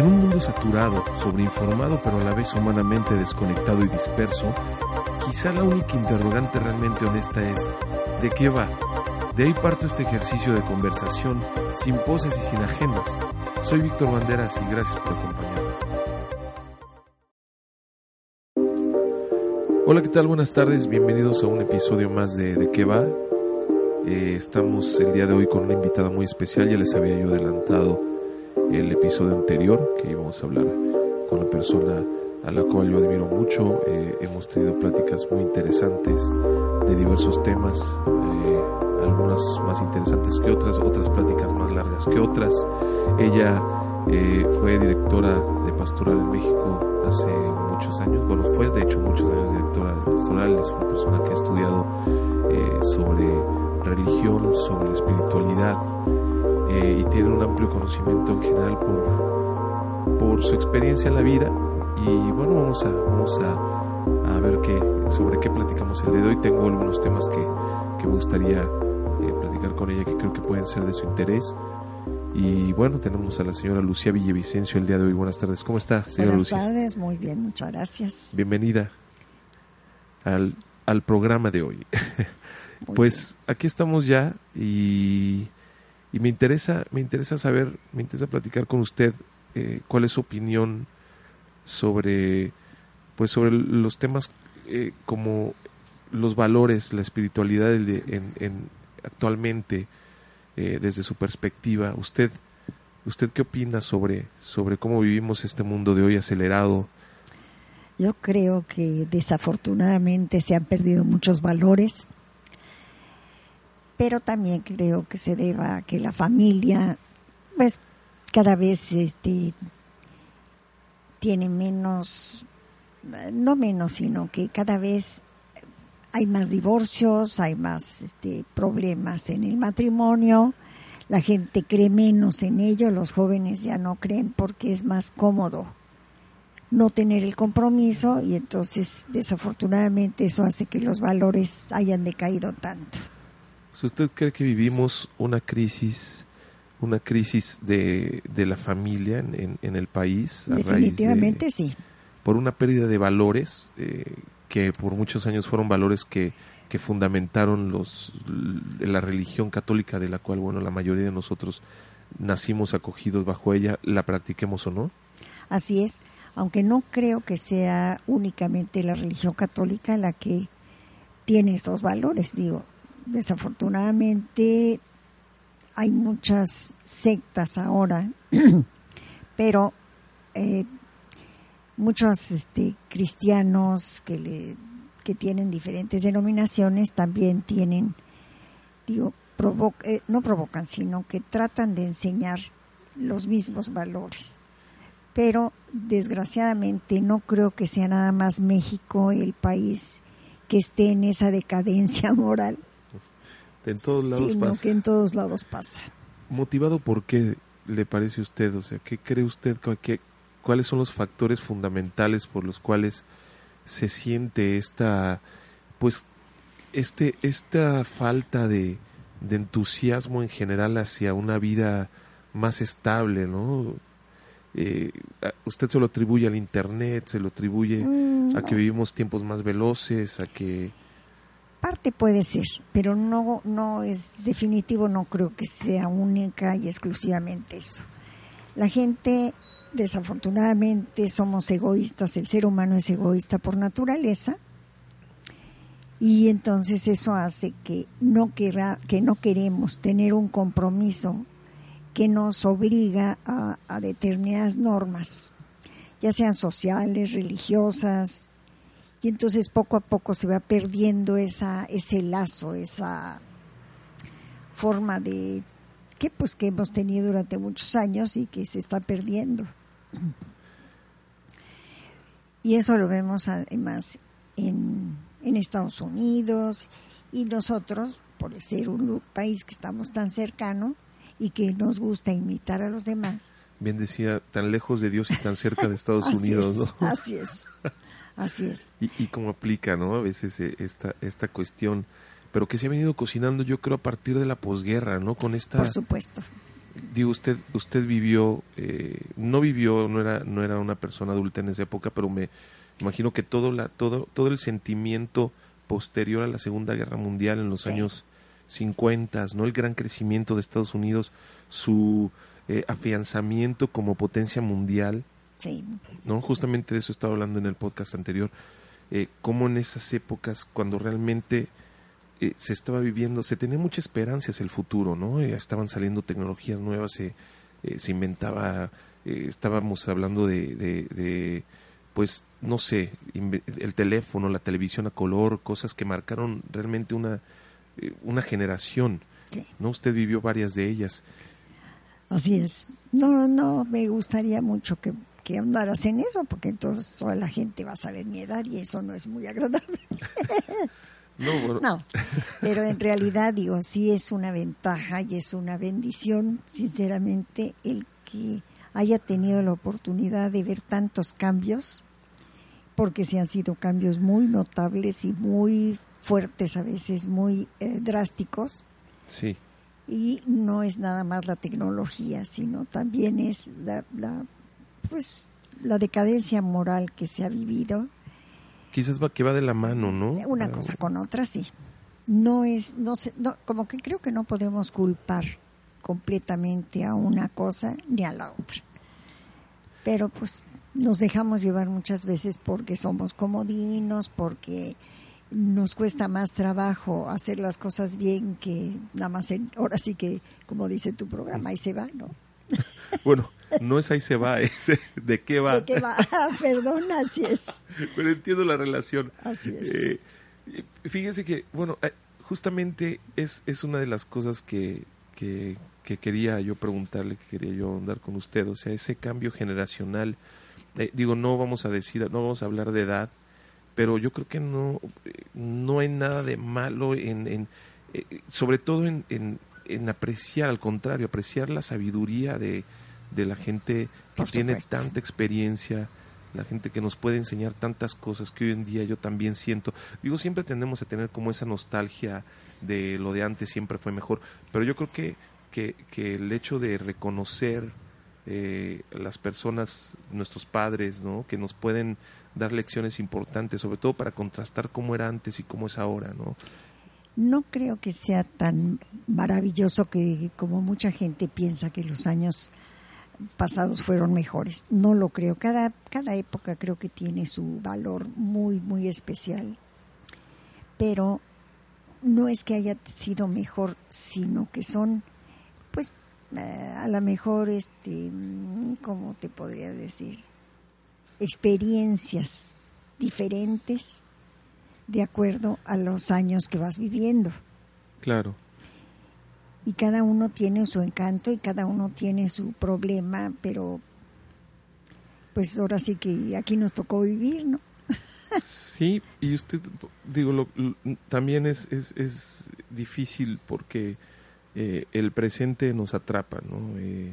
En un mundo saturado, sobreinformado pero a la vez humanamente desconectado y disperso, quizá la única interrogante realmente honesta es ¿de qué va? De ahí parto este ejercicio de conversación, sin poses y sin agendas. Soy Víctor Banderas y gracias por acompañarme. Hola, ¿qué tal? Buenas tardes, bienvenidos a un episodio más de ¿De qué va? Eh, estamos el día de hoy con una invitada muy especial, ya les había yo adelantado el episodio anterior que íbamos a hablar con la persona a la cual yo admiro mucho. Eh, hemos tenido pláticas muy interesantes de diversos temas, eh, algunas más interesantes que otras, otras pláticas más largas que otras. Ella eh, fue directora de Pastoral en México hace muchos años, bueno, fue de hecho muchos años directora de Pastoral, es una persona que ha estudiado sobre religión, sobre espiritualidad y tiene un amplio conocimiento en general por, por su experiencia en la vida y bueno, vamos a, vamos a, a, ver qué, sobre qué platicamos el día de hoy. Tengo algunos temas que, que me gustaría eh, platicar con ella que creo que pueden ser de su interés. Y bueno, tenemos a la señora Lucía Villavicencio el día de hoy. Buenas tardes, ¿cómo está, señora Buenas Lucía? tardes, muy bien, muchas gracias. Bienvenida al, al programa de hoy. pues aquí estamos ya y, y, me interesa, me interesa saber, me interesa platicar con usted eh, cuál es su opinión sobre pues sobre los temas eh, como los valores, la espiritualidad en, en actualmente eh, desde su perspectiva. Usted usted qué opina sobre sobre cómo vivimos este mundo de hoy acelerado? Yo creo que desafortunadamente se han perdido muchos valores, pero también creo que se deba a que la familia pues cada vez este tiene menos, no menos, sino que cada vez hay más divorcios, hay más este, problemas en el matrimonio, la gente cree menos en ello, los jóvenes ya no creen porque es más cómodo no tener el compromiso y entonces desafortunadamente eso hace que los valores hayan decaído tanto. ¿Usted cree que vivimos una crisis una crisis de, de la familia en, en, el país. A Definitivamente de, sí. Por una pérdida de valores, eh, que por muchos años fueron valores que, que fundamentaron los, la religión católica de la cual, bueno, la mayoría de nosotros nacimos acogidos bajo ella, la practiquemos o no. Así es, aunque no creo que sea únicamente la religión católica la que tiene esos valores, digo, desafortunadamente hay muchas sectas ahora, pero eh, muchos este, cristianos que, le, que tienen diferentes denominaciones también tienen, digo, eh, no provocan, sino que tratan de enseñar los mismos valores. Pero desgraciadamente no creo que sea nada más México el país que esté en esa decadencia moral en todos lados sino pasa. que en todos lados pasa. ¿Motivado por qué le parece a usted? O sea, ¿qué cree usted? Que, ¿Cuáles son los factores fundamentales por los cuales se siente esta, pues, este, esta falta de, de entusiasmo en general hacia una vida más estable, ¿no? Eh, usted se lo atribuye al internet, se lo atribuye Mm, a que no. vivimos tiempos más veloces, a que Parte puede ser, pero no, no es definitivo, no creo que sea única y exclusivamente eso. La gente, desafortunadamente, somos egoístas, el ser humano es egoísta por naturaleza, y entonces eso hace que no, querrá, que no queremos tener un compromiso que nos obliga a, a determinadas normas, ya sean sociales, religiosas, y entonces poco a poco se va perdiendo esa ese lazo esa forma de que pues que hemos tenido durante muchos años y que se está perdiendo. Y eso lo vemos además en, en Estados Unidos y nosotros por ser un país que estamos tan cercano y que nos gusta imitar a los demás. Bien decía tan lejos de Dios y tan cerca de Estados así Unidos, es, ¿no? así es así es. Y, y cómo aplica, ¿no? A veces eh, esta, esta cuestión, pero que se ha venido cocinando, yo creo, a partir de la posguerra, ¿no? Con esta, por supuesto. Digo usted usted vivió eh, no vivió no era no era una persona adulta en esa época pero me imagino que todo la todo todo el sentimiento posterior a la Segunda Guerra Mundial en los años 50 no el gran crecimiento de Estados Unidos su eh, afianzamiento como potencia mundial Sí. no justamente de eso estaba hablando en el podcast anterior eh, cómo en esas épocas cuando realmente eh, se estaba viviendo, se tenía mucha esperanza hacia el futuro, ¿no? Eh, estaban saliendo tecnologías nuevas, se, eh, se inventaba, eh, estábamos hablando de, de, de, pues, no sé, el teléfono, la televisión a color, cosas que marcaron realmente una, una generación, Sí. ¿no? Usted vivió varias de ellas. Así es. No, no, me gustaría mucho que, que ahondaras en eso, porque entonces toda la gente va a saber mi edad y eso no es muy agradable. No, bueno, No, pero en realidad digo, sí es una ventaja y es una bendición, sinceramente, el que haya tenido la oportunidad de ver tantos cambios, porque se han sido cambios muy notables y muy fuertes a veces, muy eh, drásticos. sí, y no es nada más la tecnología, sino también es la, la pues la decadencia moral que se ha vivido, quizás va que va de la mano, ¿no? una cosa con otra, sí. No es, no sé, no, como que creo que no podemos culpar completamente a una cosa ni a la otra. Pero pues nos dejamos llevar muchas veces porque somos comodinos, porque nos cuesta más trabajo hacer las cosas bien que nada más en, ahora sí que como dice tu programa ahí se va, ¿no? Bueno, no es ahí se va, es de qué va. ¿De qué va? Perdón, así es. Pero entiendo la relación. Así es. Eh, fíjense que, bueno, eh, justamente es, es una de las cosas que, que, que quería yo preguntarle, que quería yo andar con usted, o sea, ese cambio generacional. Eh, digo, no vamos a decir, no vamos a hablar de edad, pero yo creo que no, no hay nada de malo en, en eh, sobre todo en, en, en apreciar, al contrario, apreciar la sabiduría de, de la gente que tiene tanta experiencia, la gente que nos puede enseñar tantas cosas que hoy en día yo también siento. Digo, siempre tendemos a tener como esa nostalgia de lo de antes siempre fue mejor, pero yo creo que, que, que el hecho de reconocer eh, las personas, nuestros padres, ¿no? que nos pueden dar lecciones importantes, sobre todo para contrastar cómo era antes y cómo es ahora, ¿no? No creo que sea tan maravilloso que como mucha gente piensa que los años pasados fueron mejores. No lo creo. Cada, cada época creo que tiene su valor muy, muy especial. Pero no es que haya sido mejor, sino que son, pues, eh, a lo mejor, este, ¿cómo te podría decir? Experiencias diferentes de acuerdo a los años que vas viviendo. Claro. Y cada uno tiene su encanto y cada uno tiene su problema, pero pues ahora sí que aquí nos tocó vivir, ¿no? Sí, y usted, digo, lo- también es, es, es difícil porque eh, el presente nos atrapa, ¿no? Eh,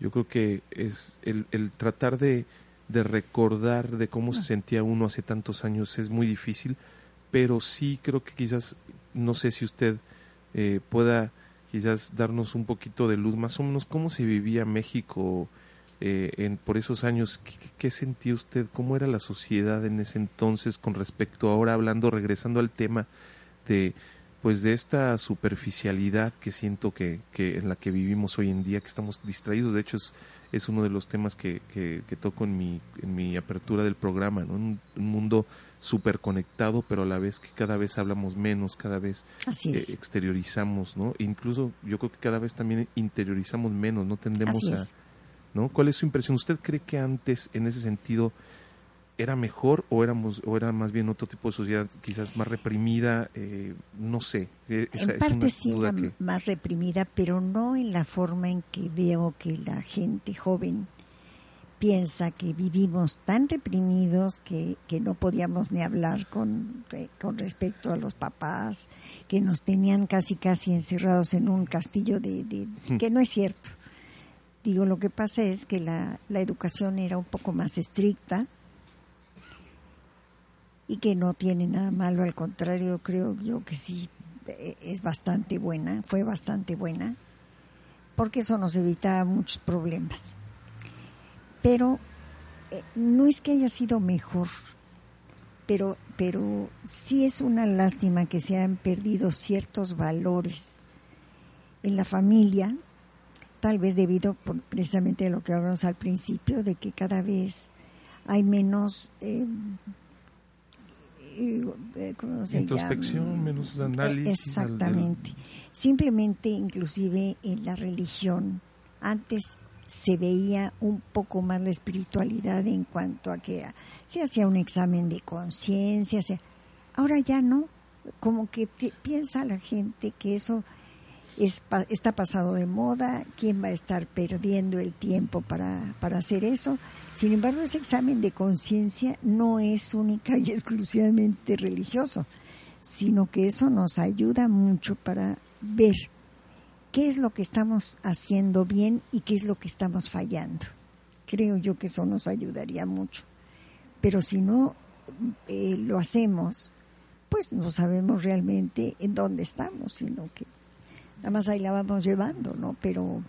yo creo que es el, el tratar de, de recordar de cómo se sentía uno hace tantos años es muy difícil, pero sí creo que quizás, no sé si usted eh, pueda quizás darnos un poquito de luz, más o menos cómo se vivía México eh, en, por esos años. ¿Qué, qué- sentía usted? ¿Cómo era la sociedad en ese entonces con respecto ahora hablando, regresando al tema de pues de esta superficialidad que siento que, que en la que vivimos hoy en día, que estamos distraídos, de hecho es, es uno de los temas que, que, que toco en mi, en mi apertura del programa, ¿no? Un, un mundo súper conectado, pero a la vez que cada vez hablamos menos, cada vez Así eh, exteriorizamos, ¿no? Incluso yo creo que cada vez también interiorizamos menos, no tendemos Así a, es. ¿no? ¿Cuál es su impresión? ¿Usted cree que antes, en ese sentido, era mejor o éramos o era más bien otro tipo de sociedad, quizás más reprimida? Eh, no sé. Eh, esa En parte sí duda era que- más reprimida, pero no en la forma en que veo que la gente joven piensa que vivimos tan reprimidos que, que no podíamos ni hablar con, eh, con respecto a los papás, que nos tenían casi casi encerrados en un castillo de, de- que no es cierto. Digo, lo que pasa es que la, la educación era un poco más estricta y que no tiene nada malo, al contrario, creo yo que sí eh, es bastante buena, fue bastante buena, porque eso nos evitaba muchos problemas. Pero eh, no es que haya sido mejor, pero, pero sí es una lástima que se han perdido ciertos valores en la familia, tal vez debido precisamente a lo que hablamos al principio, de que cada vez hay menos... Eh, eh, Introspección, menos análisis. Exactamente. Simplemente, inclusive en la religión, antes se veía un poco más la espiritualidad en cuanto a que se hacía un examen de conciencia, ahora ya no, como que piensa la gente que eso es, está pasado de moda, quién va a estar perdiendo el tiempo para, para hacer eso. Sin embargo, ese examen de conciencia no es única y exclusivamente religioso, sino que eso nos ayuda mucho para ver qué es lo que estamos haciendo bien y qué es lo que estamos fallando. Creo yo que eso nos ayudaría mucho. Pero si no eh, lo hacemos, pues no sabemos realmente en dónde estamos, sino que nada más ahí la vamos llevando, ¿no? Pero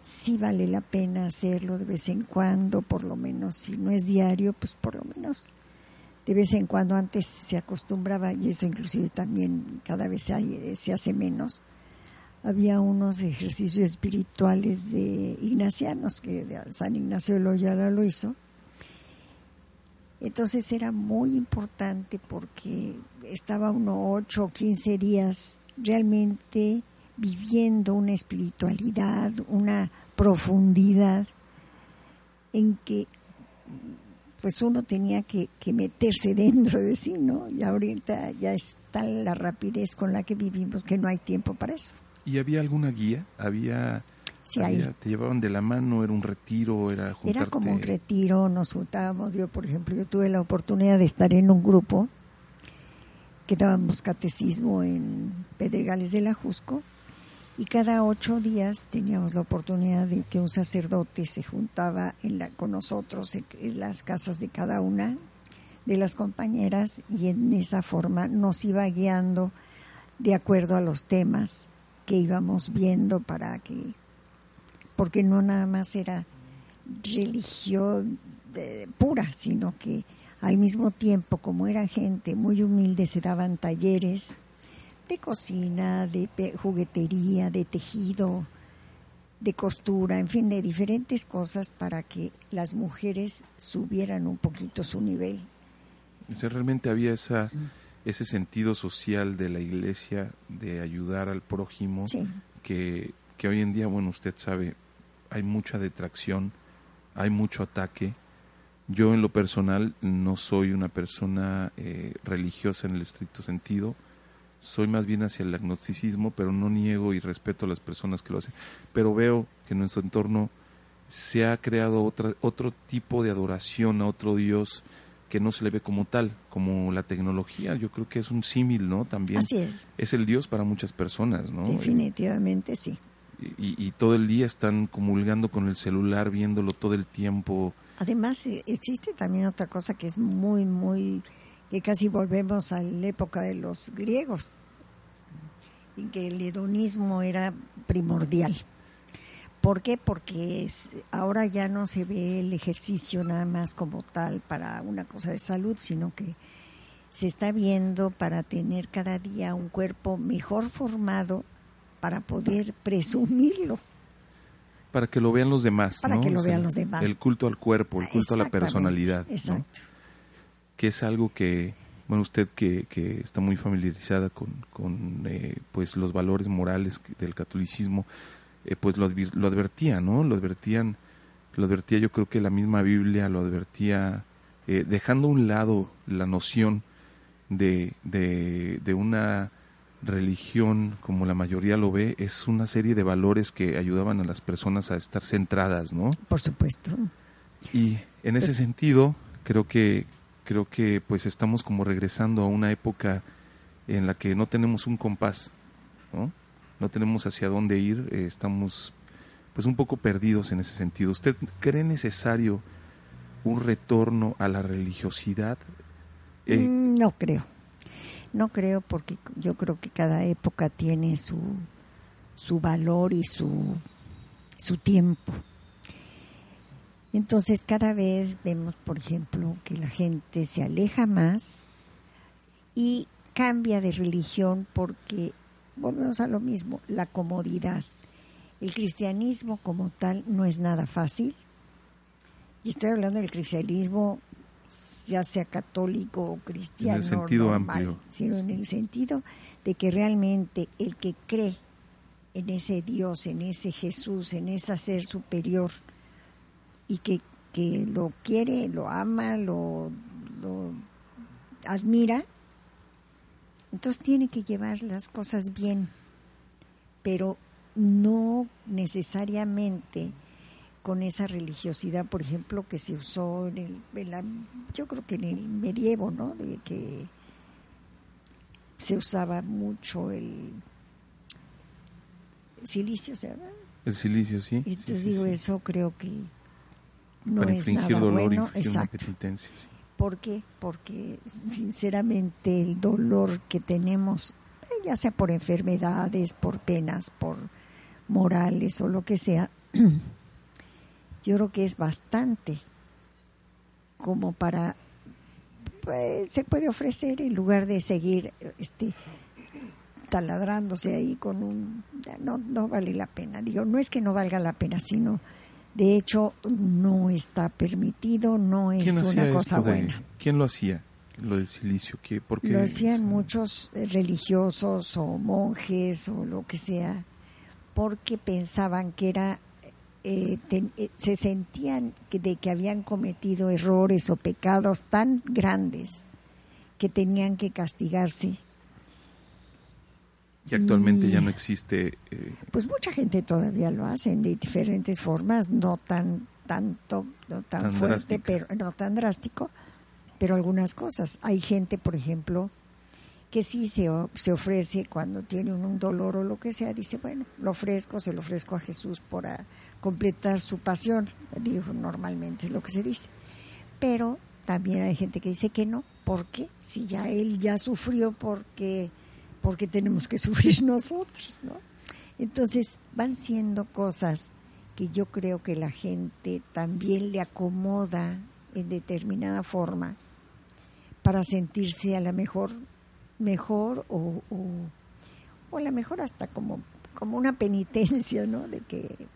sí vale la pena hacerlo de vez en cuando, por lo menos, si no es diario, pues por lo menos de vez en cuando antes se acostumbraba, y eso inclusive también cada vez se hace menos, había unos ejercicios espirituales de ignacianos, que San Ignacio de Loyola lo hizo. Entonces era muy importante porque estaba uno ocho o quince días realmente viviendo una espiritualidad, una profundidad en que pues uno tenía que, que, meterse dentro de sí, ¿no? Y ahorita ya está la rapidez con la que vivimos que no hay tiempo para eso. ¿Y había alguna guía? ¿Había, sí, te llevaban de la mano, era un retiro, era juntarte... Era como un retiro, nos juntábamos, yo por ejemplo, yo tuve la oportunidad de estar en un grupo que dábamos catecismo en Pedregales de la Jusco y cada ocho días teníamos la oportunidad de que un sacerdote se juntaba en la, con nosotros en las casas de cada una de las compañeras y en esa forma nos iba guiando de acuerdo a los temas que íbamos viendo para que, porque no nada más era religión pura, sino que al mismo tiempo, como era gente muy humilde, se daban talleres de cocina, de juguetería, de tejido, de costura, en fin, de diferentes cosas para que las mujeres subieran un poquito su nivel. O realmente había esa ese sentido social de la iglesia de ayudar al prójimo que, que hoy en día, bueno, usted sabe, hay mucha detracción, hay mucho ataque. Yo en lo personal no soy una persona eh, religiosa en el estricto sentido, soy más bien hacia el agnosticismo, pero no niego y respeto a las personas que lo hacen. Pero veo que en nuestro entorno se ha creado otra, otro tipo de adoración a otro Dios que no se le ve como tal, como la tecnología. Yo creo que es un símil, ¿no? También. Así es. Es el Dios para muchas personas, ¿no? Definitivamente sí. Y, todo el día están comulgando con el celular, viéndolo todo el tiempo. Además, eh, existe también otra cosa que es muy, muy, que casi volvemos a la época de los griegos, que el hedonismo era primordial. ¿Por qué? Porque ahora ya no se ve el ejercicio nada más como tal para una cosa de salud, sino que se está viendo para tener cada día un cuerpo mejor formado para poder presumirlo. Para que lo vean los demás. Para que lo vean los demás. El culto al cuerpo, el culto a la personalidad. Exacto. Que es algo que, bueno, usted que, que está muy familiarizada con, con eh, pues los valores morales del catolicismo, eh, pues lo, lo advertía, ¿no? Lo advertían, lo advertía yo creo que la misma Biblia lo advertía, eh, dejando a un lado la noción de, de, de una religión como la mayoría lo ve, es una serie de valores que ayudaban a las personas a estar centradas, ¿no? Por supuesto. Y en ese pues sentido, creo que creo que pues estamos como regresando a una época en la que no tenemos un compás, ¿no? no tenemos hacia dónde ir, eh, estamos pues un poco perdidos en ese sentido. ¿Usted cree necesario un retorno a la religiosidad? Eh, mm, no creo, no creo porque yo creo que cada época tiene su, su valor y su su tiempo. Entonces cada vez vemos, por ejemplo, que la gente se aleja más y cambia de religión porque volvemos a lo mismo, la comodidad. El cristianismo como tal no es nada fácil. Y estoy hablando del cristianismo ya sea católico o cristiano, en el sentido amplio. sino en el sentido de que realmente el que cree en ese Dios, en ese Jesús, en ese ser superior y que, que lo quiere, lo ama, lo, lo admira, entonces tiene que llevar las cosas bien, pero no necesariamente con esa religiosidad, por ejemplo, que se usó en el, yo creo que en el medievo, ¿no? De que se usaba mucho el silicio, ¿se El silicio, sí. Entonces digo, eso creo que no es nada bueno. Exacto. ¿Por qué? Porque sinceramente el dolor que tenemos, eh, ya sea por enfermedades, por penas, por morales o lo que sea, yo creo que es bastante como para pues, se puede ofrecer en lugar de seguir este taladrándose ahí con un no no vale la pena digo no es que no valga la pena sino de hecho no está permitido no es una cosa buena. Quién lo hacía lo del silicio ¿Qué, por lo hacían muchos eh, religiosos o monjes o lo que sea porque pensaban que era eh, eh, se sentían de que habían cometido errores o pecados tan grandes que tenían que castigarse. Y actualmente ya no existe. Eh, pues mucha gente todavía lo hace de diferentes formas, no tan tanto, no tan, fuerte, pero no tan drástico, pero algunas cosas. Hay gente, por ejemplo, que sí se, se ofrece cuando tiene un, dolor o lo que sea, dice, bueno, lo ofrezco, se lo ofrezco a Jesús por, completar su pasión, digo, normalmente es lo que se dice. Pero también hay gente que dice que no, ¿por qué? Si ya él ya sufrió, porque porque tenemos que sufrir nosotros, ¿no? Entonces van siendo cosas que yo creo que la gente también le acomoda en determinada forma para sentirse a la mejor mejor o, o, a la mejor hasta como como una penitencia, ¿no? De que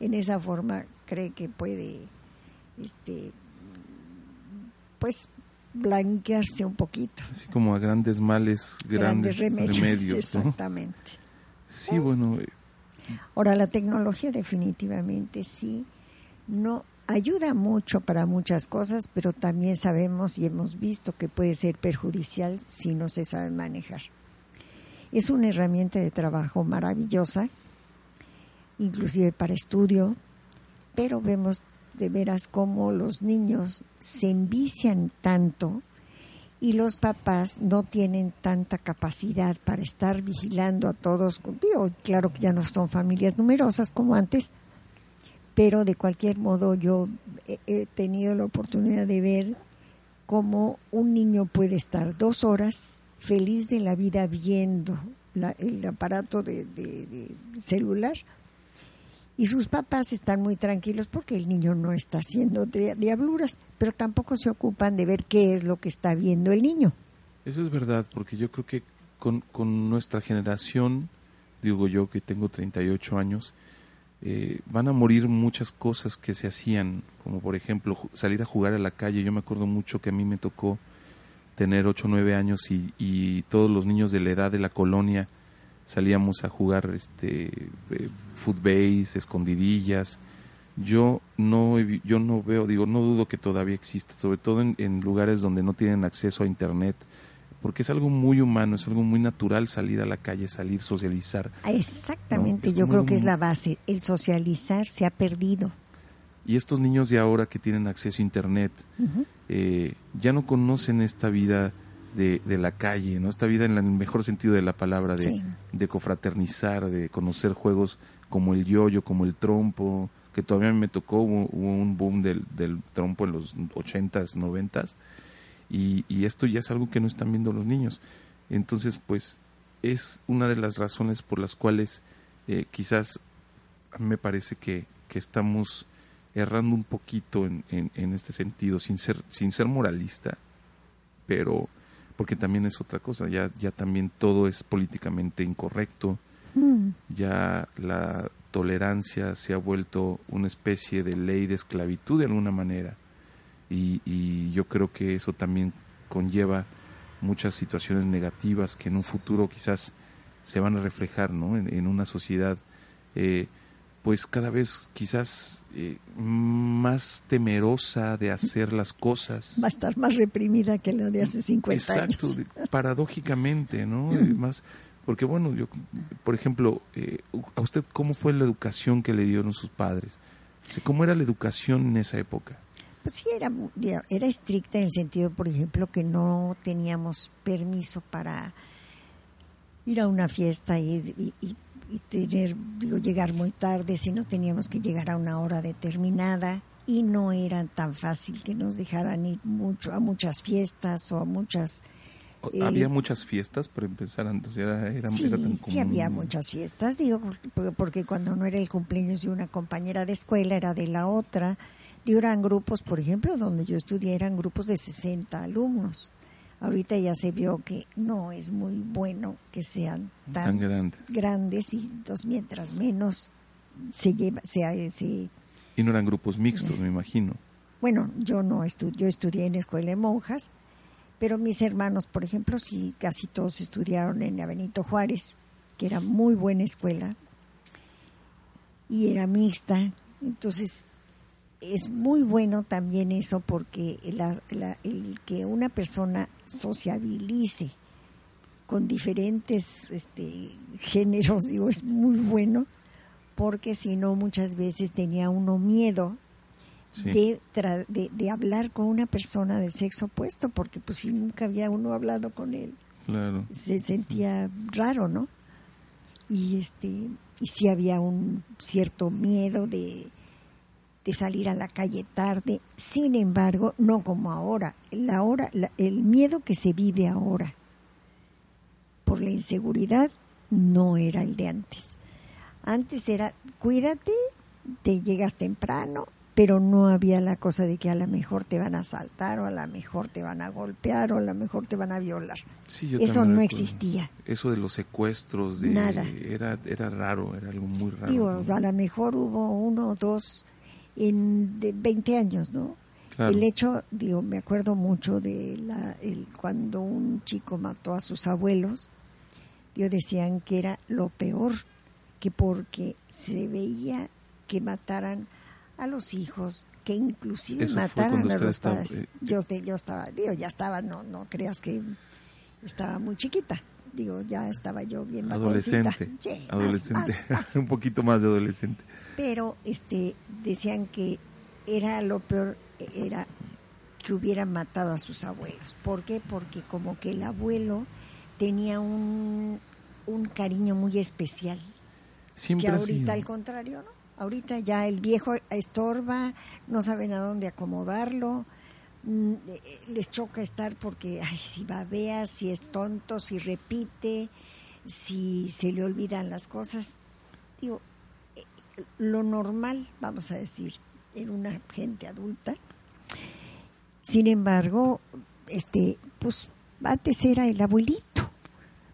en esa forma cree que puede este pues blanquearse un poquito. Así como a grandes males, grandes, remedios. exactamente. Sí, bueno. Eh, Ahora, la tecnología definitivamente sí, no ayuda mucho para muchas cosas, pero también sabemos y hemos visto que puede ser perjudicial si no se sabe manejar. Es una herramienta de trabajo maravillosa inclusive para estudio, pero vemos de veras cómo los niños se envician tanto y los papás no tienen tanta capacidad para estar vigilando a todos. claro que ya no son familias numerosas como antes, pero de cualquier modo yo he tenido la oportunidad de ver cómo un niño puede estar dos horas feliz de la vida viendo el aparato de celular y sus papás están muy tranquilos porque el niño no está haciendo diabluras, pero tampoco se ocupan de ver qué es lo que está viendo el niño. Eso es verdad, porque yo creo que con, con nuestra generación, digo yo que tengo 38 años, eh, van a morir muchas cosas que se hacían, como por ejemplo salir a jugar a la calle. Yo me acuerdo mucho que a mí me tocó tener 8 o 9 años y, y todos los niños de la edad de la colonia salíamos a jugar este eh, footbase, escondidillas. Yo no yo no veo, digo, no dudo que todavía exista, sobre todo en, lugares donde no tienen acceso a internet, porque es algo muy humano, es algo muy natural salir a la calle, salir, socializar. Exactamente, yo creo que es la base. El socializar se ha perdido. Y estos niños de ahora que tienen acceso a internet eh, ya no conocen esta vida de, de, la calle, ¿no? Esta vida en el mejor sentido de la palabra, de, de confraternizar, de conocer juegos como el yoyo, como el trompo, que todavía me tocó, hubo, un boom del, del, trompo en los ochentas, noventas, y, y esto ya es algo que no están viendo los niños. Entonces, pues, es una de las razones por las cuales eh, quizás me parece que que estamos errando un poquito en, en, este sentido, sin ser, sin ser moralista, pero porque también es otra cosa, ya, ya también todo es políticamente incorrecto, mm. ya la tolerancia se ha vuelto una especie de ley de esclavitud de alguna manera, y, y yo creo que eso también conlleva muchas situaciones negativas que en un futuro quizás se van a reflejar ¿no? en, una sociedad eh, pues cada vez quizás eh, más temerosa de hacer las cosas. Va a estar más reprimida que la de hace 50 Exacto, años. paradójicamente, ¿no? Eh, más, porque bueno, yo, por ejemplo, ¿a usted cómo fue la educación que le dieron sus padres? ¿Cómo era la educación en esa época? Pues sí, era, era estricta en el sentido, por ejemplo, que no teníamos permiso para ir a una fiesta y, tener, digo, llegar muy tarde, sino teníamos que llegar a una hora determinada y no era tan fácil que nos dejaran ir mucho a muchas fiestas o a muchas había eh, muchas fiestas para empezar antes era, era, sí, sí había muchas fiestas digo porque cuando no era el cumpleaños de una compañera de escuela era de la otra. Eran grupos, por ejemplo, donde yo estudié, eran grupos de 60 alumnos. Ahorita ya se vio que no es muy bueno que sean tan, grandes. y entonces mientras menos se lleva, se, se y no eran grupos mixtos, me imagino. Bueno, yo no estudié, yo estudié en escuela de monjas, pero mis hermanos, por ejemplo, sí, casi todos estudiaron en la Benito Juárez, que era muy buena escuela y era mixta, entonces es muy bueno también eso porque el que una persona sociabilice con diferentes este, géneros, digo, es muy bueno, porque si no muchas veces tenía uno miedo de, de, hablar con una persona del sexo opuesto, porque pues si nunca había uno hablado con él, se sentía raro, ¿no? Y este y si había un cierto miedo de de salir a la calle tarde. Sin embargo, no como ahora. La hora, el miedo que se vive ahora por la inseguridad no era el de antes. Antes era, cuídate, te llegas temprano, pero no había la cosa de que a lo mejor te van a asaltar o a lo mejor te van a golpear o a lo mejor te van a violar. Eso no existía. Eso de los secuestros, de, Nada. Era, era raro, era algo muy raro. Digo, a lo mejor hubo uno o dos en de 20 años, ¿no? El hecho, digo, me acuerdo mucho de la, el, cuando un chico mató a sus abuelos, yo decían que era lo peor, que porque se veía que mataran a los hijos, que inclusive mataran a los padres. Eh, yo, yo estaba, digo, ya estaba, no, no creas que estaba muy chiquita, digo, ya estaba yo bien adolescente, adolescente, un poquito más de adolescente pero este decían que era lo peor era que hubieran matado a sus abuelos. ¿Por qué? Porque como que el abuelo tenía un, un cariño muy especial. Siempre que ahorita al contrario, ¿no? Ahorita ya el viejo estorba, no saben a dónde acomodarlo, les choca estar porque, ay, si babea, si es tonto, si repite, si se le olvidan las cosas. Digo, lo normal, vamos a decir, en una gente adulta. Sin embargo, este, pues antes era el abuelito,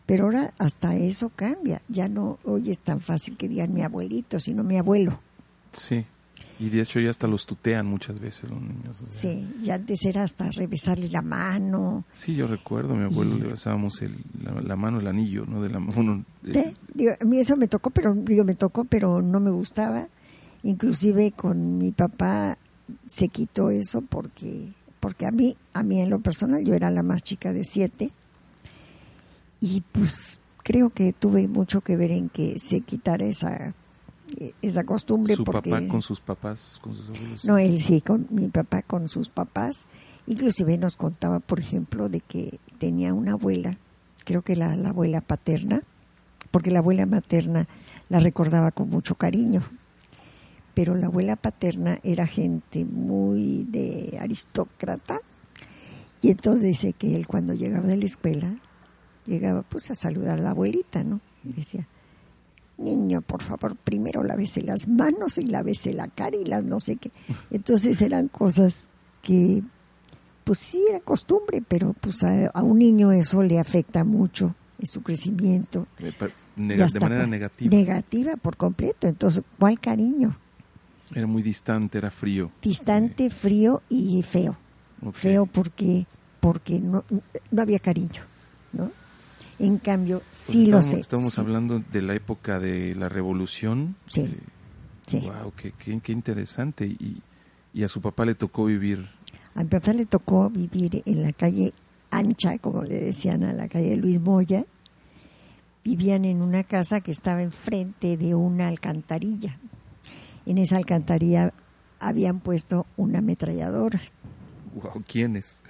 pero ahora hasta eso cambia. Ya no hoy es tan fácil que digan mi abuelito, sino mi abuelo. Sí. Y de hecho ya hasta los tutean muchas veces los niños. Sí, ya antes era hasta revisarle la mano. Sí, yo recuerdo, a mi abuelo le besábamos el, la, mano, el anillo, ¿no? De la mano. a mí eso me tocó, pero digo, me tocó, pero no me gustaba. Inclusive con mi papá se quitó eso porque porque a mí, a mí en lo personal, yo era la más chica de siete y pues creo que tuve mucho que ver en que se quitara esa esa costumbre. ¿Su porque, papá con sus papás? Con sus abuelos? No, él sí, con mi papá con sus papás. Inclusive nos contaba, por ejemplo, de que tenía una abuela, creo que la, la abuela paterna, porque la abuela materna la recordaba con mucho cariño, pero la abuela paterna era gente muy de aristócrata y entonces dice que él cuando llegaba de la escuela llegaba pues a saludar a la abuelita, ¿no? Y decía, niño, por favor, primero lávese las manos y lávese la cara y las no sé qué. Entonces eran cosas que, pues sí, era costumbre, pero pues a, un niño eso le afecta mucho en su crecimiento. de manera negativa. Negativa por completo. Entonces, ¿cuál cariño? Era muy distante, era frío. Distante, frío y feo. Feo porque porque no, no había cariño, ¿no? En cambio, pues sí lo sé. Estamos hablando de la época de la revolución. Sí. Eh, sí. Wow, qué, qué, interesante. Y, y, a su papá le tocó vivir. A mi papá le tocó vivir en la calle ancha, como le decían a la calle Luis Moya. Vivían en una casa que estaba enfrente de una alcantarilla. En esa alcantarilla habían puesto una ametralladora. Wow, ¿quiénes?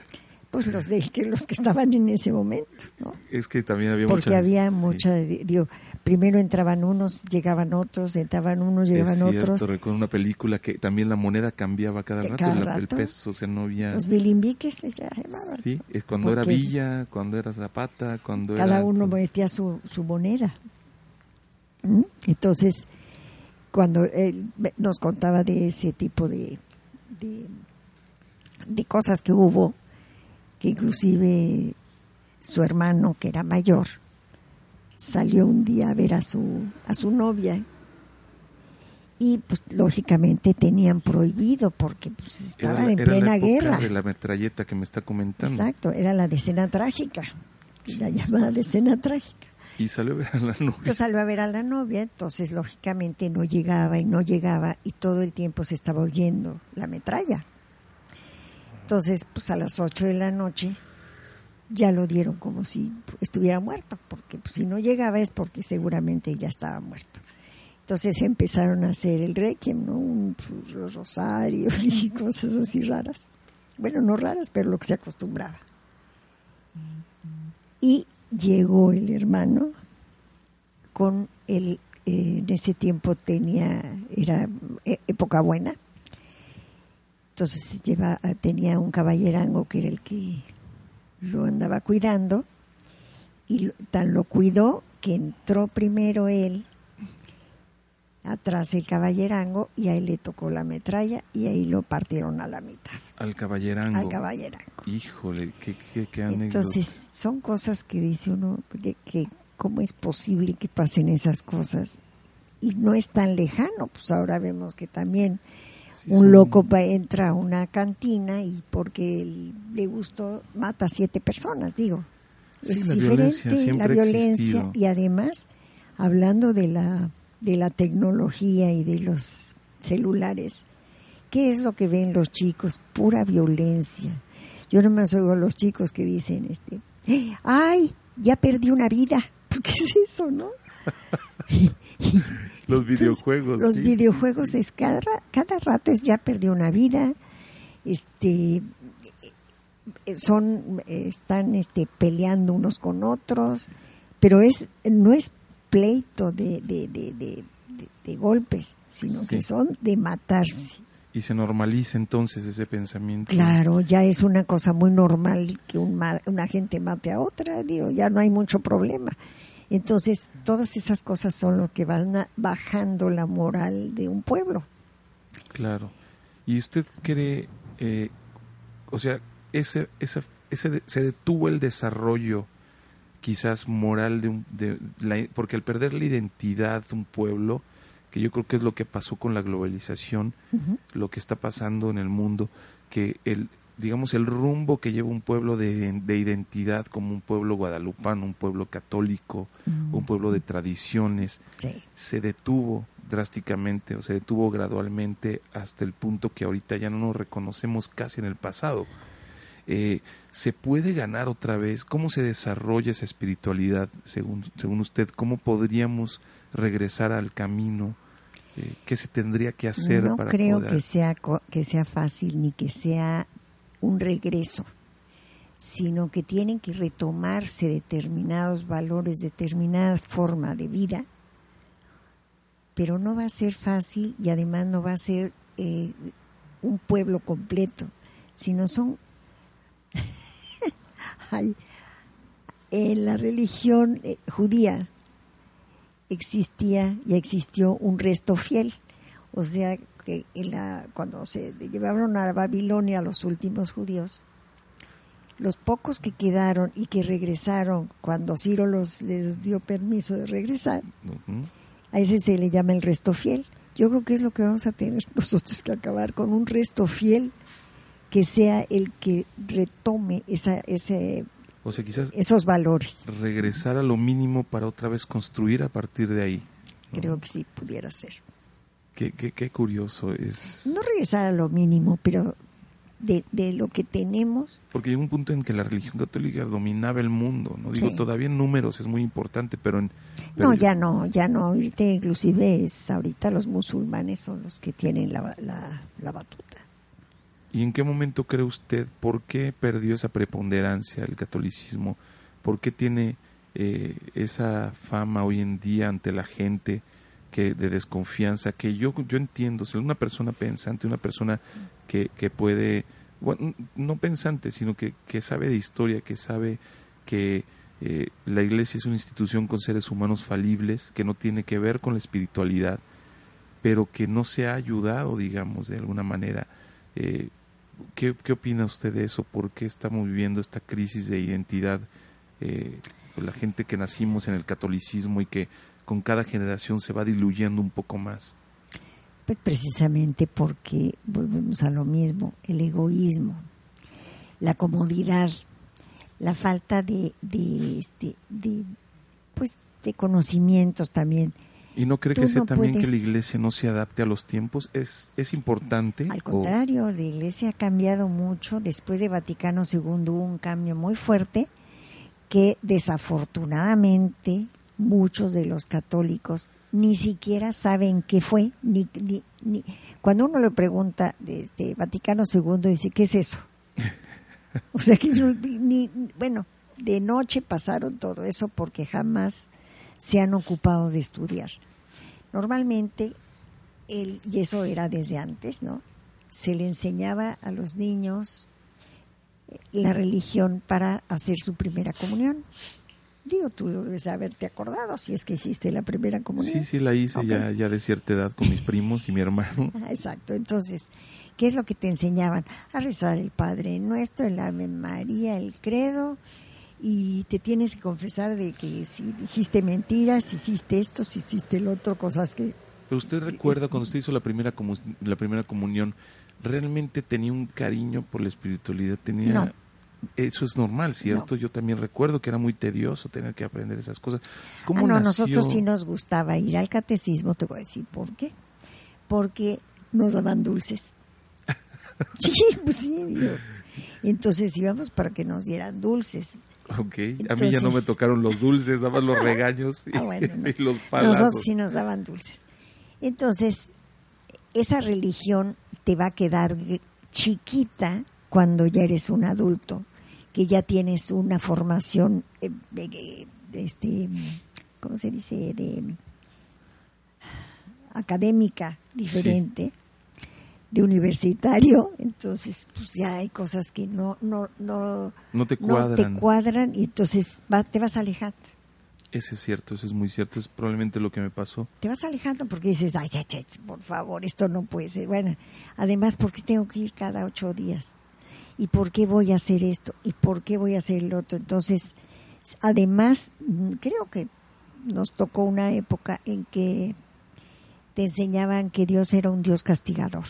Pues los de, que los que estaban en ese momento, ¿no? Es que también había porque había mucha, digo, primero entraban unos, llegaban otros, entraban unos, llegaban es cierto, otros. Recuerdo una película que también la moneda cambiaba cada rato, cada el peso, o sea, no había. Los bilimbiques les llamaban. Sí, es cuando era Villa, cuando era Zapata, cuando cada era. uno metía su, su moneda. ¿Mm? Entonces, cuando él nos contaba de ese tipo de, de, de cosas que hubo que inclusive su hermano, que era mayor, salió un día a ver a su, a su novia y pues lógicamente tenían prohibido porque pues estaban en plena guerra. De la metralleta que me está comentando. Exacto, era la decena trágica, la llamada decena trágica. Y salió a ver a la novia. Entonces salió a ver a la novia, entonces lógicamente no llegaba y no llegaba y todo el tiempo se estaba oyendo la metralla. Entonces, pues a las 8 de la noche ya lo dieron como si estuviera muerto, porque pues, si no llegaba es porque seguramente ya estaba muerto. Entonces empezaron a hacer el requiem, ¿no? Un pues, rosario y cosas así raras. Bueno, no raras, pero lo que se acostumbraba. Y llegó el hermano con el, eh, en ese tiempo tenía, era eh, época buena, entonces lleva, tenía un caballerango que era el que lo andaba cuidando y tan lo cuidó que entró primero él atrás el caballerango y ahí le tocó la metralla y ahí lo partieron a la mitad. Al caballerango. Al caballerango. Híjole, qué, qué, qué Entonces, son cosas que dice uno, que, que cómo es posible que pasen esas cosas y no es tan lejano, pues ahora vemos que también un loco entra a una cantina y porque le gustó mata a siete personas, digo. es diferente la violencia y además hablando de la de la tecnología y de los celulares, ¿qué es lo que ven los chicos? Pura violencia. Yo no me oigo a los chicos que dicen este, "Ay, ya perdí una vida." Pues, ¿Qué es eso, no? los videojuegos. los videojuegos es cada, cada rato es ya perdió una vida, este son están este peleando unos con otros, pero es no es pleito de, de, de, de golpes, sino que son de matarse. Y se normaliza entonces ese pensamiento. Claro, ya es una cosa muy normal que un, una gente mate a otra, digo, ya no hay mucho problema. Entonces, todas esas cosas son lo que van bajando la moral de un pueblo. Claro. ¿Y usted cree, eh, o sea, ese, ese, ese, se detuvo el desarrollo quizás moral de, un, de la, porque al perder la identidad de un pueblo, que yo creo que es lo que pasó con la globalización, lo que está pasando en el mundo, que el, digamos, el rumbo que lleva un pueblo de, identidad como un pueblo guadalupano, un pueblo católico, un pueblo de tradiciones, se detuvo drásticamente o se detuvo gradualmente hasta el punto que ahorita ya no nos reconocemos casi en el pasado. Eh, ¿Se puede ganar otra vez? ¿Cómo se desarrolla esa espiritualidad según, según usted? ¿Cómo podríamos regresar al camino? Eh, ¿Qué se tendría que hacer no para creo que sea que sea fácil ni que sea un regreso, sino que tienen que retomarse determinados valores, determinada forma de vida, pero no va a ser fácil y además no va a ser eh, un pueblo completo, sino son... en la religión eh, judía existía y existió un resto fiel. O sea, que en la, cuando se llevaron a Babilonia los últimos judíos, los pocos que quedaron y que regresaron cuando Ciro los, les dio permiso de regresar, a ese se le llama el resto fiel. Yo creo que es lo que vamos a tener nosotros que acabar con un resto fiel que sea el que retome esa, ese, o sea, quizás esos valores. Regresar a lo mínimo para otra vez construir a partir de ahí. Creo que sí pudiera ser. Qué, qué, qué curioso es. No regresar a lo mínimo, pero de, de, lo que tenemos. Porque llegó un punto en que la religión católica dominaba el mundo, ¿no? Digo, todavía en números es muy importante, pero en... no, ya no, ya no. Ahorita inclusive es, ahorita los musulmanes son los que tienen la, la, la batuta. ¿Y en qué momento cree usted por qué perdió esa preponderancia el catolicismo? ¿Por qué tiene eh, esa fama hoy en día ante la gente que de desconfianza? Que yo, yo entiendo, si una persona pensante, una persona que, que puede, no pensante, sino que, que sabe de historia, que sabe que eh, la iglesia es una institución con seres humanos falibles, que no tiene que ver con la espiritualidad, pero que no se ha ayudado, digamos, de alguna manera. Eh, ¿Qué, ¿Qué, opina usted de eso? ¿Por qué estamos viviendo esta crisis de identidad? Eh, la gente que nacimos en el catolicismo y que con cada generación se va diluyendo un poco más. Pues precisamente porque volvemos a lo mismo, el egoísmo, la comodidad, la falta de, de, este, de, pues, de conocimientos también ¿Y no cree que sea también que la iglesia no se adapte a los tiempos? ¿Es, es importante? Al contrario, la iglesia ha cambiado mucho. Después de Vaticano II hubo un cambio muy fuerte que desafortunadamente muchos de los católicos ni siquiera saben qué fue. Ni, ni, Cuando uno le pregunta, este, Vaticano II dice, ¿qué es eso? o sea que ni, bueno, de noche pasaron todo eso porque jamás se han ocupado de estudiar. Normalmente, el, y eso era desde antes, ¿no? Se le enseñaba a los niños eh, la religión para hacer su primera comunión. Digo, tú debes haberte acordado si es que hiciste la primera comunión. Sí, sí, la hice ya, ya de cierta edad con mis primos y mi hermano. Exacto, entonces, ¿qué es lo que te enseñaban? A rezar el Padre Nuestro, el Ave María, el Credo, y te tienes que confesar de que si dijiste mentiras, si hiciste esto, si hiciste el otro, cosas que... Pero usted recuerda cuando usted hizo la primera, la primera comunión, ¿realmente tenía un cariño por la espiritualidad? Tenía... Eso es normal, ¿cierto? Yo también recuerdo que era muy tedioso tener que aprender esas cosas. ¿Cómo ah, no, nosotros sí nos gustaba ir al catecismo, te voy a decir por qué. Porque nos daban dulces. sí, pues sí, Entonces íbamos para que nos dieran dulces. Ok, a mí ya no me tocaron los dulces, daban los regaños y, ah, los palazos. Nosotros sí nos daban dulces. Entonces, esa religión te va a quedar chiquita cuando ya eres un adulto, que ya tienes una formación, eh, este, ¿cómo se dice?, de académica diferente de universitario, entonces pues ya hay cosas que no no no no te cuadran, te cuadran y entonces te vas alejando. Eso es cierto, eso es muy cierto, es probablemente lo que me pasó. Te vas alejando porque dices, ay, ay, ay, por favor, esto no puede ser. Bueno, además, ¿por qué tengo que ir cada ocho días? ¿Y por qué voy a hacer esto? ¿Y por qué voy a hacer el otro? Entonces, además, creo que nos tocó una época en que te enseñaban que Dios era un Dios castigador.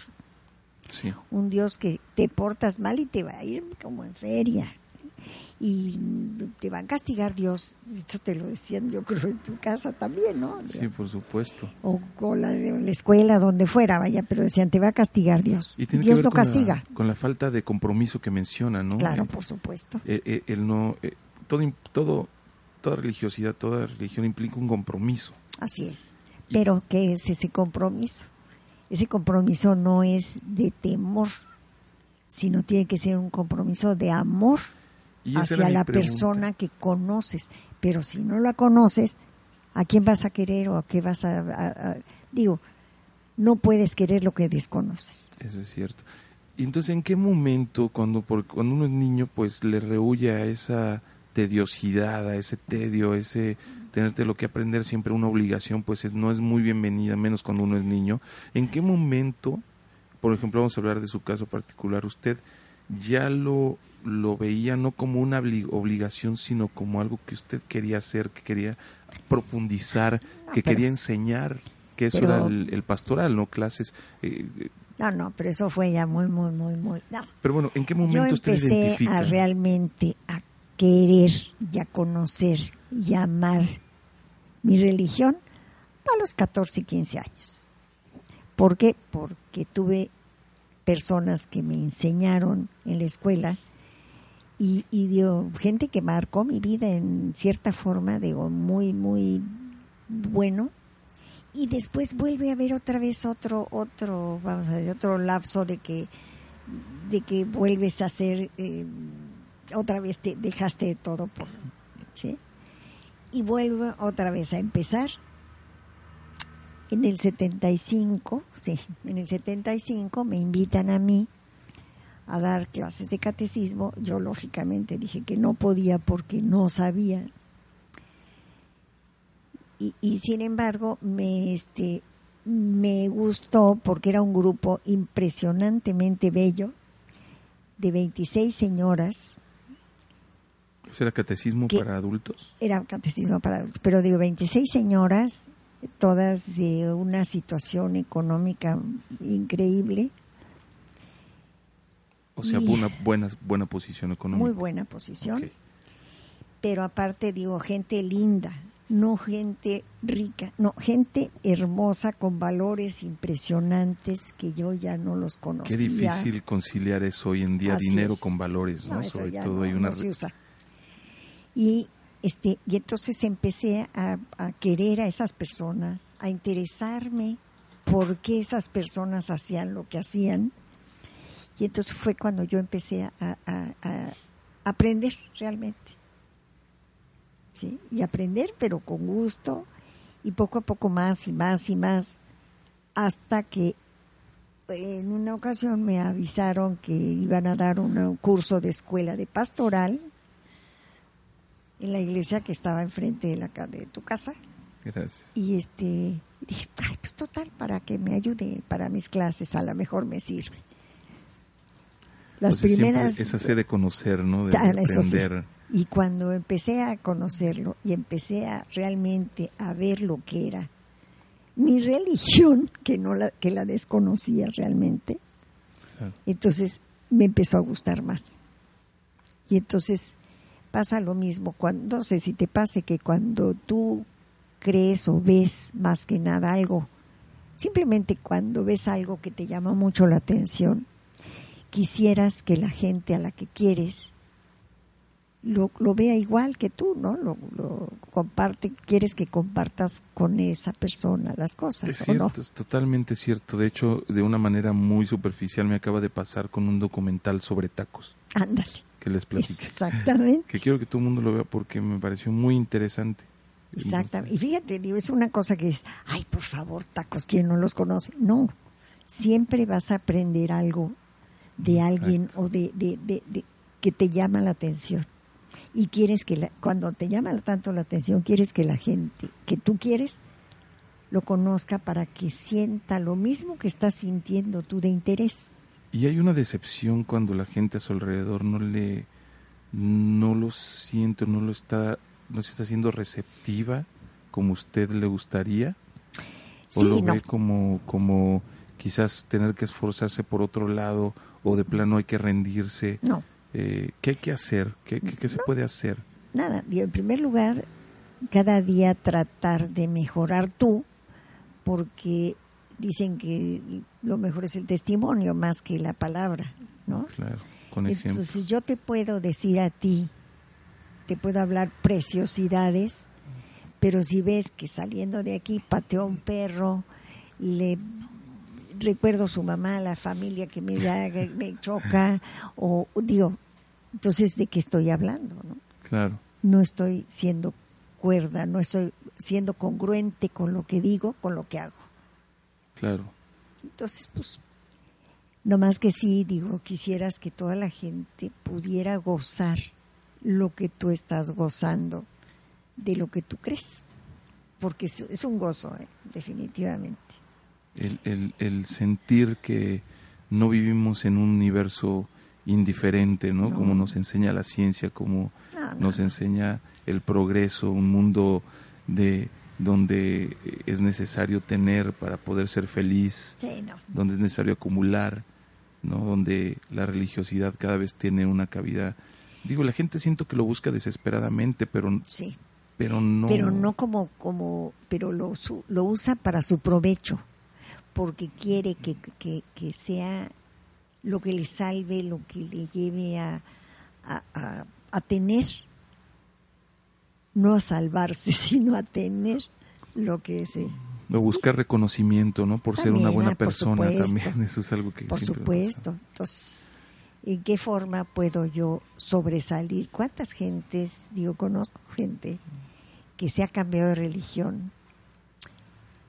Un Dios que te portas mal y te va a ir como en feria. Y te va a castigar Dios. Esto te lo decían, yo creo, en tu casa también, ¿no? Sí, por supuesto. O con la, la escuela, donde fuera, vaya, pero decían, te va a castigar Dios. Y Dios no castiga. con la falta de compromiso que menciona, ¿no? Claro, eh, por supuesto. Eh, eh, el no, todo, todo, toda religiosidad, toda religión implica un compromiso. Así es. Pero, ¿qué es ese compromiso? ese compromiso no es de temor, sino tiene que ser un compromiso de amor hacia la persona que conoces. Pero si no la conoces, ¿a quién vas a querer o a qué vas a, digo, no puedes querer lo que desconoces. Eso es cierto. Y entonces, ¿en qué momento, cuando, cuando uno es niño, pues le rehuye a esa tediosidad, a ese tedio, ese tenerte lo que aprender siempre una obligación, pues no es muy bienvenida, menos cuando uno es niño. ¿En qué momento, por ejemplo, vamos a hablar de su caso particular, usted ya lo, lo veía no como una obligación, sino como algo que usted quería hacer, que quería profundizar, que quería enseñar, que eso era el, pastoral, ¿no? Clases. Eh, no, no, pero eso fue ya muy, muy, muy, muy. Pero bueno, ¿en qué momento Yo empecé a realmente a querer y a conocer y amar mi religión a los 14 y 15 años. ¿Por qué? Porque tuve personas que me enseñaron en la escuela y, y dio gente que marcó mi vida en cierta forma, digo, muy, muy bueno. Y después vuelve a haber otra vez otro, otro, vamos a decir, otro lapso de que, de que vuelves a hacer, eh, otra vez te dejaste todo por, ¿sí? Y vuelvo otra vez a empezar. En el 75, sí, en el 75 me invitan a mí a dar clases de catecismo. Yo lógicamente dije que no podía porque no sabía. Y, y sin embargo me este me gustó porque era un grupo impresionantemente bello de 26 señoras. ¿Era catecismo para adultos? Era catecismo para adultos, pero digo 26 señoras, todas de una situación económica increíble o sea, una buena, buena posición económica. Muy buena posición. Pero aparte, digo, gente linda, no gente rica, no, gente hermosa con valores impresionantes que yo ya no los conocía. Qué difícil conciliar eso hoy en día, dinero con valores, ¿no? Sobre todo hay una... Y, este, y entonces empecé a, a querer a esas personas, a interesarme por qué esas personas hacían lo que hacían y entonces fue cuando yo empecé a, aprender realmente. ¿Sí? Y aprender, pero con gusto, y poco a poco más y más y más, hasta que en una ocasión me avisaron que iban a dar un curso de escuela de pastoral en la iglesia que estaba enfrente de la de tu casa. Gracias. Y este dije, pues total, para que me ayude para mis clases, a lo mejor me sirve. Las primeras... Esa sed de conocer, ¿no? De, aprender. Y cuando empecé a conocerlo y empecé a realmente a ver lo que era mi religión, que, no la, que la desconocía realmente, entonces me empezó a gustar más. Y entonces pasa lo mismo, cuando, no sé si te pase que cuando tú crees o ves más que nada algo, simplemente cuando ves algo que te llama mucho la atención, quisieras que la gente a la que quieres lo, lo vea igual que tú, ¿no? Lo, comparte, quieres que compartas con esa persona las cosas. Es cierto, es totalmente cierto. De hecho, de una manera muy superficial me acaba de pasar con un documental sobre tacos. Ándale. Que les platiqué. Exactamente. Que quiero que todo el mundo lo vea porque me pareció muy interesante. Exactamente. Y fíjate, digo, es una cosa que es, ay, por favor, tacos, ¿quién no los conoce? No, siempre vas a aprender algo de alguien o de, de, de, que te llama la atención. Y quieres que cuando te llama tanto la atención, quieres que la gente que tú quieres lo conozca para que sienta lo mismo que estás sintiendo tú de interés. Y hay una decepción cuando la gente a su alrededor no le no lo siente, no lo está no se está siendo receptiva como usted le gustaría o lo ve como como quizás tener que esforzarse por otro lado o de plano hay que rendirse? No. Eh, ¿Qué hay que hacer? ¿Qué, qué, se puede hacer? Nada, en primer lugar, cada día tratar de mejorar tú, porque dicen que lo mejor es el testimonio más que la palabra, ¿no? Claro, con ejemplo. Entonces yo te puedo decir a ti, te puedo hablar preciosidades, pero si ves que saliendo de aquí pateó un perro, le recuerdo su mamá, la familia que me, me choca, o digo, entonces, ¿de qué estoy hablando? No? Claro. No estoy siendo cuerda, no estoy siendo congruente con lo que digo, con lo que hago. Claro. Entonces, pues, no más que sí, digo, quisieras que toda la gente pudiera gozar lo que tú estás gozando de lo que tú crees, porque es, un gozo, ¿eh? definitivamente. El, el, el, sentir que no vivimos en un universo indiferente, ¿no? Como nos enseña la ciencia, como nos enseña el progreso, un mundo de donde es necesario tener para poder ser feliz, donde es necesario acumular, ¿no? donde la religiosidad cada vez tiene una cabida. Digo, la gente siento que lo busca desesperadamente, pero sí. pero no pero no como como pero lo lo usa para su provecho, porque quiere que, que, que sea lo que le salve, lo que le lleve a, a, a tener no a salvarse, sino a tener lo que es... Eh, buscar reconocimiento, ¿no? Por ser una buena ah, persona también, eso es algo que... Por supuesto. Entonces, ¿en qué forma puedo yo sobresalir? ¿Cuántas gentes, digo, conozco gente que se ha cambiado de religión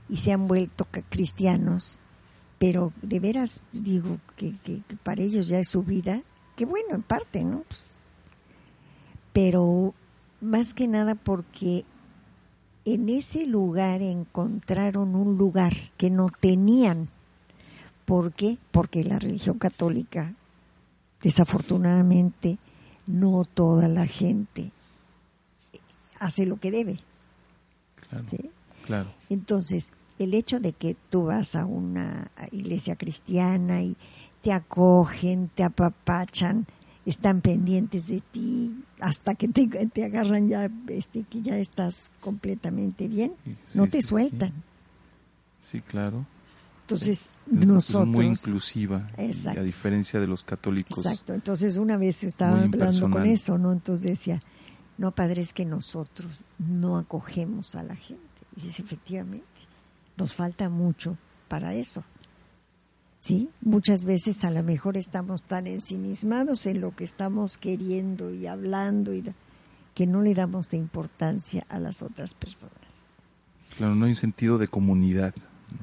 y se han vuelto cristianos, pero de veras digo que, que, para ellos ya es su vida, que bueno, en parte, ¿no? Pues, pero más que nada porque en ese lugar encontraron un lugar que no tenían. ¿Por qué? Porque la religión católica, desafortunadamente, no toda la gente hace lo que debe. Claro, claro. Entonces, el hecho de que tú vas a una iglesia cristiana y te acogen, te apapachan, están pendientes de ti hasta que te, te agarran ya este que ya estás completamente bien no te sueltan. sí. claro. Entonces nosotros muy inclusiva a diferencia de los católicos exacto. Entonces una vez estaba hablando con eso no entonces decía no padre es que nosotros no acogemos a la gente y dice efectivamente nos falta mucho para eso ¿sí? Muchas veces a lo mejor estamos tan ensimismados en lo que estamos queriendo y hablando y que no le damos de importancia a las otras personas. Claro, no hay un sentido de comunidad.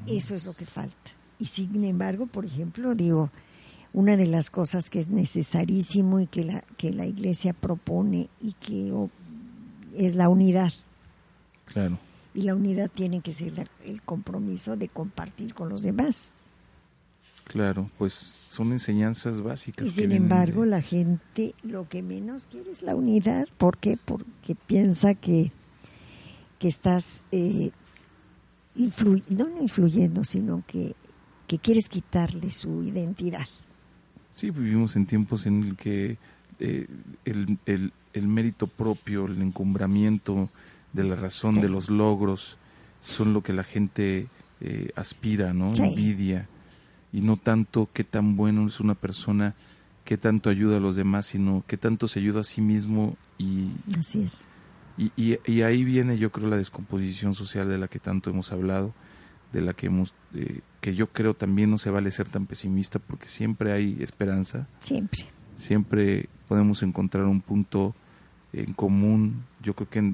Eso es lo que falta. Y sin embargo, por ejemplo, digo, una de las cosas que es necesarísimo y que la, que la Iglesia propone y que es la unidad. Claro. Y la unidad tiene que ser el compromiso de compartir con los demás. Claro, pues son enseñanzas básicas. Y sin embargo, la gente lo que menos quiere es la unidad. ¿Por qué? Porque piensa que, que estás eh, no, influyendo, sino que, que quieres quitarle su identidad. Sí, vivimos en tiempos en el que eh, el, el, el, mérito propio, el encumbramiento de la razón, de los logros, son lo que la gente eh, aspira, ¿no? Envidia y no tanto qué tan bueno es una persona, qué tanto ayuda a los demás, sino qué tanto se ayuda a sí mismo y... Así es. Y, y, ahí viene yo creo la descomposición social de la que tanto hemos hablado, de la que hemos, eh, que yo creo también no se vale ser tan pesimista porque siempre hay esperanza. Siempre. Siempre podemos encontrar un punto en común. Yo creo que,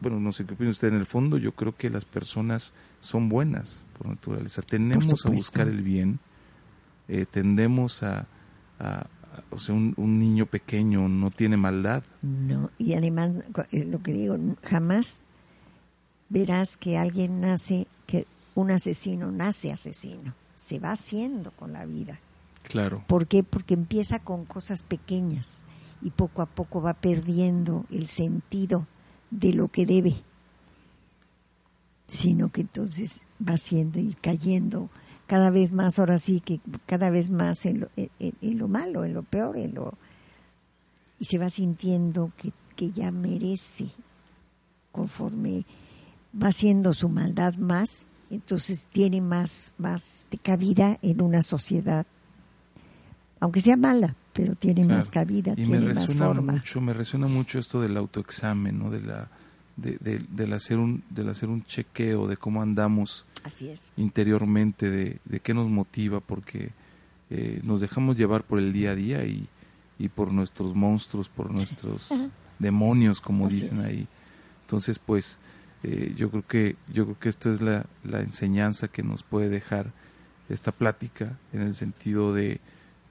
bueno, no sé qué opina usted en el fondo, yo creo que las personas son buenas por naturaleza. Tenemos a buscar el bien eh, tendemos a, o sea, un, niño pequeño no tiene maldad. No, y además, eh, lo que digo, jamás verás que alguien nace, que un asesino nace asesino, se va haciendo con la vida. Claro. ¿Por qué? Porque empieza con cosas pequeñas y poco a poco va perdiendo el sentido de lo que debe, sino que entonces va haciendo y cayendo cada vez más, ahora sí que cada vez más en lo, en, lo malo, en lo peor, en lo y se va sintiendo que, que ya merece conforme va siendo su maldad más, entonces tiene más, más de cabida en una sociedad, aunque sea mala, pero tiene más cabida, y tiene me más forma. Mucho, me resuena mucho esto del autoexamen, ¿no? de la de, de, del hacer un del hacer un chequeo de cómo andamos Así es. interiormente de, de qué nos motiva porque eh, nos dejamos llevar por el día a día y, y por nuestros monstruos por nuestros demonios como dicen ahí entonces pues eh, yo creo que yo creo que esto es la, la enseñanza que nos puede dejar esta plática en el sentido de,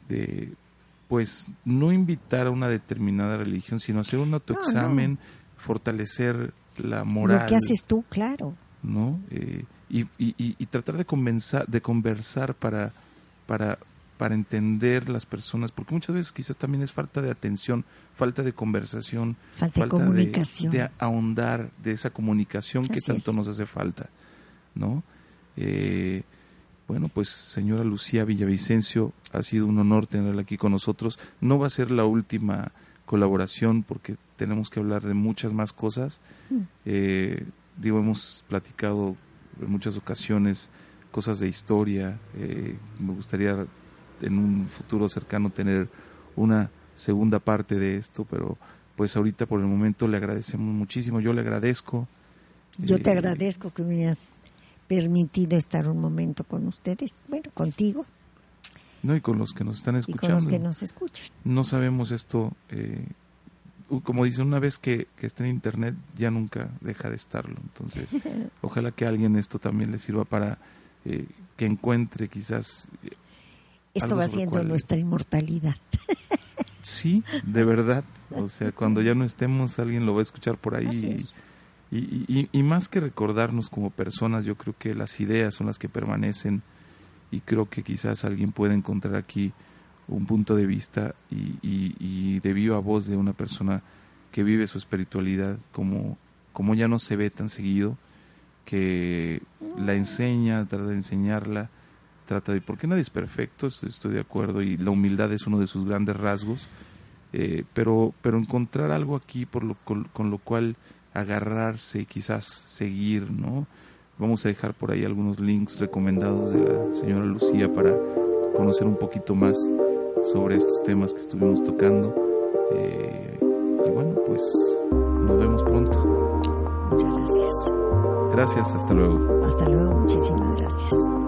de pues no invitar a una determinada religión sino hacer un autoexamen fortalecer la moral. Lo que haces tú, claro. ¿No? Eh, y, y, y, tratar de, conversar, de conversar para, para, para entender las personas, porque muchas veces quizás también es falta de atención, falta de conversación, falta, de comunicación, de, ahondar de esa comunicación que tanto nos hace falta, ¿no? Eh, bueno, pues señora Lucía Villavicencio, ha sido un honor tenerla aquí con nosotros. No va a ser la última colaboración porque tenemos que hablar de muchas más cosas. Mm. Eh, digo, hemos platicado en muchas ocasiones cosas de historia. Eh, me gustaría en un futuro cercano tener una segunda parte de esto, pero pues ahorita por el momento le agradecemos muchísimo. Yo le agradezco. Yo te eh, agradezco que me hayas permitido estar un momento con ustedes, bueno, contigo. No, y con los que nos están escuchando. Y con los que nos escuchan. No sabemos esto, eh, como dicen, una vez que, que está en Internet ya nunca deja de estarlo. Entonces, ojalá que a alguien esto también le sirva para eh, que encuentre quizás... Eh, esto va siendo nuestra inmortalidad. sí, de verdad. O sea, cuando ya no estemos, alguien lo va a escuchar por ahí. Y, y, y, más que recordarnos como personas, yo creo que las ideas son las que permanecen y creo que quizás alguien pueda encontrar aquí un punto de vista y, y, de viva voz de una persona que vive su espiritualidad como, como ya no se ve tan seguido, que la enseña, trata de enseñarla, trata de, porque nadie es perfecto, estoy de acuerdo, y la humildad es uno de sus grandes rasgos, eh, pero, pero encontrar algo aquí por lo, con, lo cual agarrarse y quizás seguir, ¿no? Vamos a dejar por ahí algunos links recomendados de la señora Lucía para conocer un poquito más sobre estos temas que estuvimos tocando. Eh, y bueno, pues nos vemos pronto. Muchas gracias. Gracias, hasta luego. Hasta luego, muchísimas gracias.